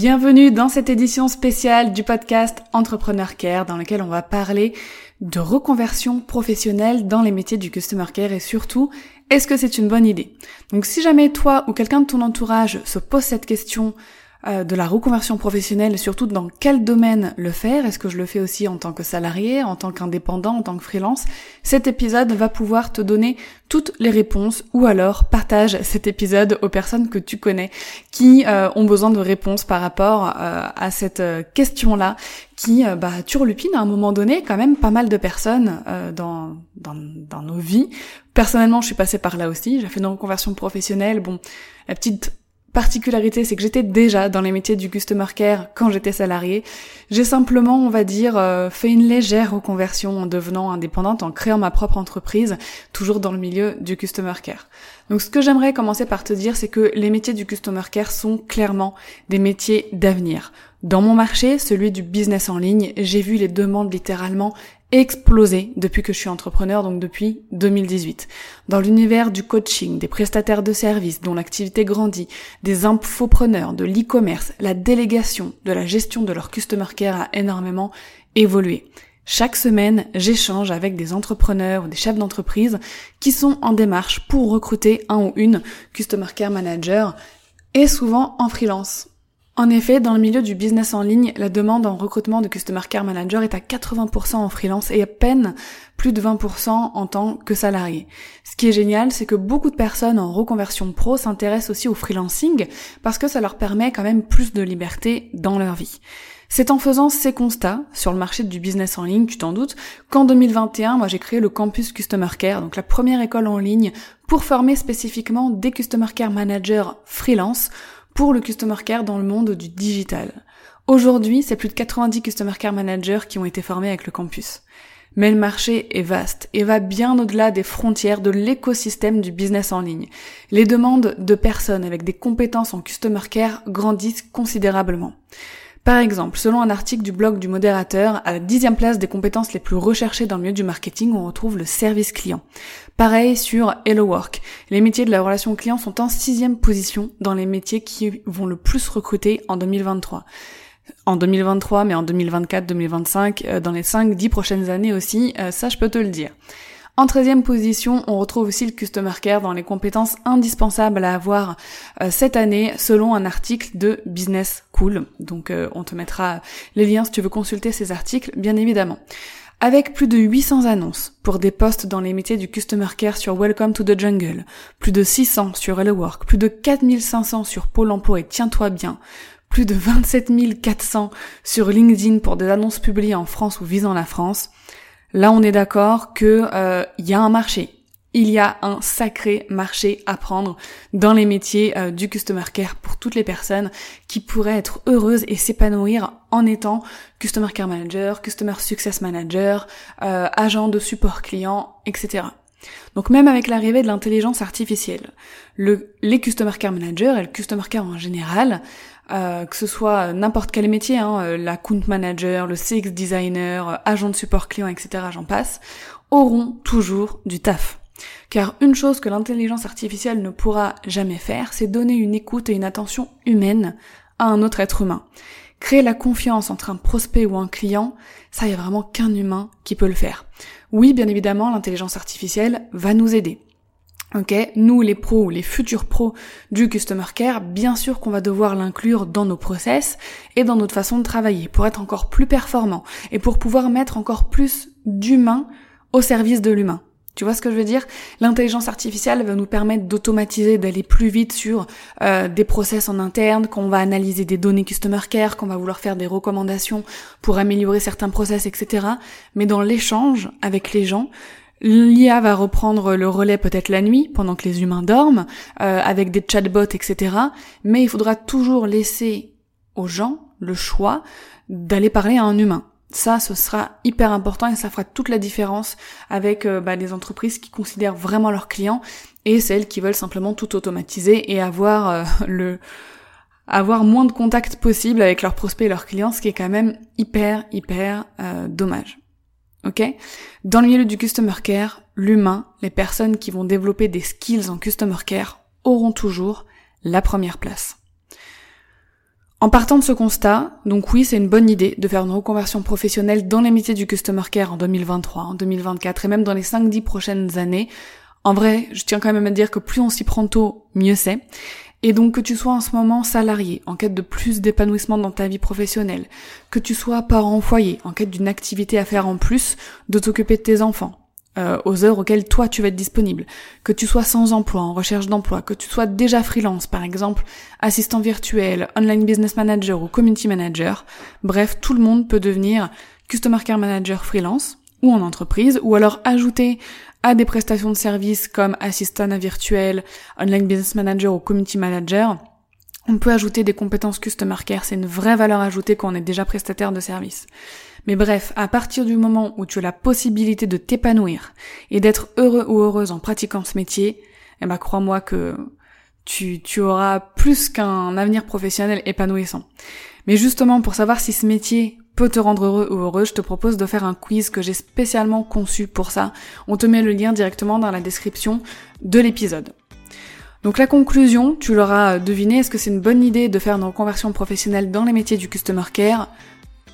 Bienvenue dans cette édition spéciale du podcast Entrepreneur Care dans lequel on va parler de reconversion professionnelle dans les métiers du Customer Care et surtout, est-ce que c'est une bonne idée? Donc si jamais toi ou quelqu'un de ton entourage se pose cette question euh, de la reconversion professionnelle, surtout dans quel domaine le faire? Est-ce que je le fais aussi en tant que salarié, en tant qu'indépendant, en tant que freelance? Cet épisode va pouvoir te donner toutes les réponses ou alors partage cet épisode aux personnes que tu connais qui euh, ont besoin de réponses par rapport euh, à cette question-là qui bah, turlupine à un moment donné quand même pas mal de personnes dans, dans, dans nos vies. Personnellement, je suis passée par là aussi. J'ai fait une reconversion professionnelle. Bon, la petite particularité, c'est que j'étais déjà dans les métiers du customer care quand j'étais salariée. J'ai simplement, on va dire, euh, fait une légère reconversion en devenant indépendante, en créant ma propre entreprise, toujours dans le milieu du customer care. Donc ce que j'aimerais commencer par te dire, c'est que les métiers du customer care sont clairement des métiers d'avenir. Dans mon marché, celui du business en ligne, j'ai vu les demandes littéralement explosé depuis que je suis entrepreneur, donc depuis 2018. Dans l'univers du coaching, des prestataires de services dont l'activité grandit, des infopreneurs, de l'e-commerce, la délégation de la gestion de leur customer care a énormément évolué. Chaque semaine, j'échange avec des entrepreneurs ou des chefs d'entreprise qui sont en démarche pour recruter un ou une customer care manager et souvent en freelance. En effet, dans le milieu du business en ligne, la demande en recrutement de Customer Care Manager est à 80% en freelance et à peine plus de 20% en tant que salarié. Ce qui est génial, c'est que beaucoup de personnes en reconversion pro s'intéressent aussi au freelancing parce que ça leur permet quand même plus de liberté dans leur vie. C'est en faisant ces constats sur le marché du business en ligne, tu t'en doutes, qu'en 2021, moi j'ai créé le campus Customer Care, donc la première école en ligne pour former spécifiquement des Customer Care Managers freelance pour le Customer Care dans le monde du digital. Aujourd'hui, c'est plus de 90 Customer Care Managers qui ont été formés avec le campus. Mais le marché est vaste et va bien au-delà des frontières de l'écosystème du business en ligne. Les demandes de personnes avec des compétences en Customer Care grandissent considérablement. Par exemple, selon un article du blog du modérateur, à la dixième place des compétences les plus recherchées dans le milieu du marketing, on retrouve le service client. Pareil sur Hello Work. Les métiers de la relation client sont en sixième position dans les métiers qui vont le plus recruter en 2023 en 2023, mais en 2024, 2025, euh, dans les 5-10 prochaines années aussi, euh, ça je peux te le dire. En 13e position, on retrouve aussi le Customer Care dans les compétences indispensables à avoir euh, cette année selon un article de Business Cool. Donc euh, on te mettra les liens si tu veux consulter ces articles, bien évidemment. Avec plus de 800 annonces pour des postes dans les métiers du Customer Care sur Welcome to the Jungle, plus de 600 sur Hello Work, plus de 4500 sur Pôle Emploi et Tiens-toi bien, plus de 27 400 sur LinkedIn pour des annonces publiées en France ou visant la France, Là, on est d'accord que euh, il y a un marché. Il y a un sacré marché à prendre dans les métiers euh, du customer care pour toutes les personnes qui pourraient être heureuses et s'épanouir en étant customer care manager, customer success manager, euh, agent de support client, etc. Donc même avec l'arrivée de l'intelligence artificielle, le, les Customer Care Managers et le Customer Care en général euh, que ce soit n'importe quel métier, hein, euh, la count manager, le CX designer, euh, agent de support client, etc., j'en passe, auront toujours du taf. Car une chose que l'intelligence artificielle ne pourra jamais faire, c'est donner une écoute et une attention humaine à un autre être humain. Créer la confiance entre un prospect ou un client, ça y a vraiment qu'un humain qui peut le faire. Oui, bien évidemment, l'intelligence artificielle va nous aider. Ok, nous les pros ou les futurs pros du customer care, bien sûr qu'on va devoir l'inclure dans nos process et dans notre façon de travailler pour être encore plus performant et pour pouvoir mettre encore plus d'humain au service de l'humain. Tu vois ce que je veux dire? L'intelligence artificielle va nous permettre d'automatiser, d'aller plus vite sur euh, des process en interne, qu'on va analyser des données customer care, qu'on va vouloir faire des recommandations pour améliorer certains process, etc. Mais dans l'échange avec les gens, L'IA va reprendre le relais peut-être la nuit, pendant que les humains dorment, euh, avec des chatbots, etc. Mais il faudra toujours laisser aux gens le choix d'aller parler à un humain. Ça, ce sera hyper important et ça fera toute la différence avec euh, bah, les entreprises qui considèrent vraiment leurs clients et celles qui veulent simplement tout automatiser et avoir euh, le avoir moins de contacts possible avec leurs prospects et leurs clients, ce qui est quand même hyper hyper dommage. Dans le milieu du customer care, l'humain, les personnes qui vont développer des skills en customer care auront toujours la première place. En partant de ce constat, donc oui, c'est une bonne idée de faire une reconversion professionnelle dans les métiers du customer care en 2023, en 2024 et même dans les 5-10 prochaines années. En vrai, je tiens quand même à dire que plus on s'y prend tôt, mieux c'est. Et donc que tu sois en ce moment salarié, en quête de plus d'épanouissement dans ta vie professionnelle, que tu sois parent au foyer, en quête d'une activité à faire en plus, de t'occuper de tes enfants, euh, aux heures auxquelles toi tu vas être disponible, que tu sois sans emploi, en recherche d'emploi, que tu sois déjà freelance, par exemple assistant virtuel, online business manager ou community manager, bref, tout le monde peut devenir customer care manager freelance ou en entreprise, ou alors ajouter à des prestations de services comme assistant virtuel, online business manager ou community manager, on peut ajouter des compétences customer care, c'est une vraie valeur ajoutée quand on est déjà prestataire de service. Mais bref, à partir du moment où tu as la possibilité de t'épanouir et d'être heureux ou heureuse en pratiquant ce métier, eh ben crois-moi que tu, tu auras plus qu'un avenir professionnel épanouissant. Mais justement, pour savoir si ce métier te rendre heureux ou heureux, je te propose de faire un quiz que j'ai spécialement conçu pour ça. On te met le lien directement dans la description de l'épisode. Donc la conclusion, tu l'auras deviné, est-ce que c'est une bonne idée de faire une reconversion professionnelle dans les métiers du customer care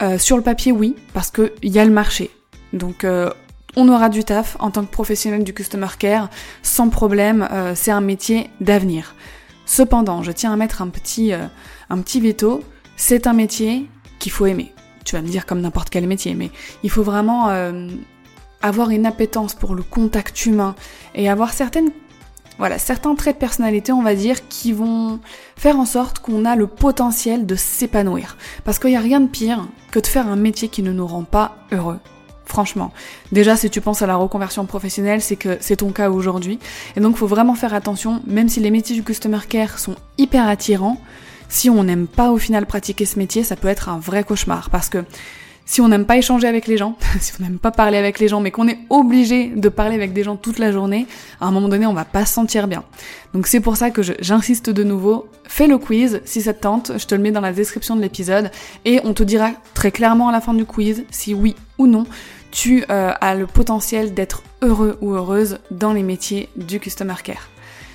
euh, Sur le papier, oui, parce qu'il y a le marché. Donc euh, on aura du taf en tant que professionnel du customer care, sans problème, euh, c'est un métier d'avenir. Cependant, je tiens à mettre un petit, un petit veto, c'est un métier qu'il faut aimer tu vas me dire comme n'importe quel métier, mais il faut vraiment euh, avoir une appétence pour le contact humain et avoir certaines voilà, certains traits de personnalité, on va dire, qui vont faire en sorte qu'on a le potentiel de s'épanouir. Parce qu'il n'y a rien de pire que de faire un métier qui ne nous rend pas heureux. Franchement. Déjà, si tu penses à la reconversion professionnelle, c'est que c'est ton cas aujourd'hui. Et donc, il faut vraiment faire attention, même si les métiers du customer care sont hyper attirants, si on n'aime pas au final pratiquer ce métier, ça peut être un vrai cauchemar parce que si on n'aime pas échanger avec les gens, si on n'aime pas parler avec les gens, mais qu'on est obligé de parler avec des gens toute la journée, à un moment donné, on va pas se sentir bien. Donc c'est pour ça que j'insiste de nouveau, fais le quiz si ça te tente, je te le mets dans la description de l'épisode, et on te dira très clairement à la fin du quiz si oui ou non tu euh, as le potentiel d'être heureux ou heureuse dans les métiers du customer care.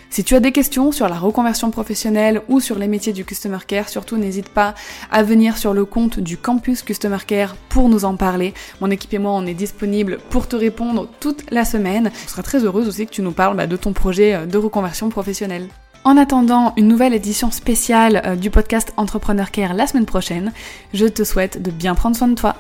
Si tu as des questions sur la reconversion professionnelle ou sur les métiers du Customer Care, surtout n'hésite pas à venir sur le compte du campus Customer Care pour nous en parler. Mon équipe et moi, on est disponible pour te répondre toute la semaine. Je serai très heureuse aussi que tu nous parles bah, de ton projet euh, de reconversion professionnelle. En attendant une nouvelle édition spéciale euh, du podcast Entrepreneur Care la semaine prochaine, je te souhaite de bien prendre soin de toi.